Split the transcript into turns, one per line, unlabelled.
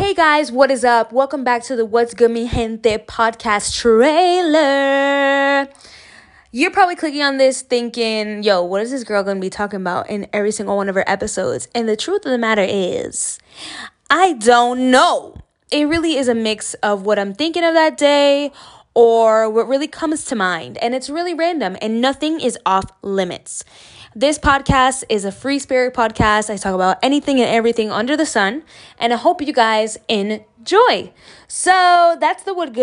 Hey guys, what is up? Welcome back to the What's Good Mi Gente podcast trailer. You're probably clicking on this thinking, yo, what is this girl gonna be talking about in every single one of her episodes? And the truth of the matter is, I don't know. It really is a mix of what I'm thinking of that day or what really comes to mind. And it's really random and nothing is off limits. This podcast is a free spirit podcast. I talk about anything and everything under the sun, and I hope you guys enjoy. So that's the What Good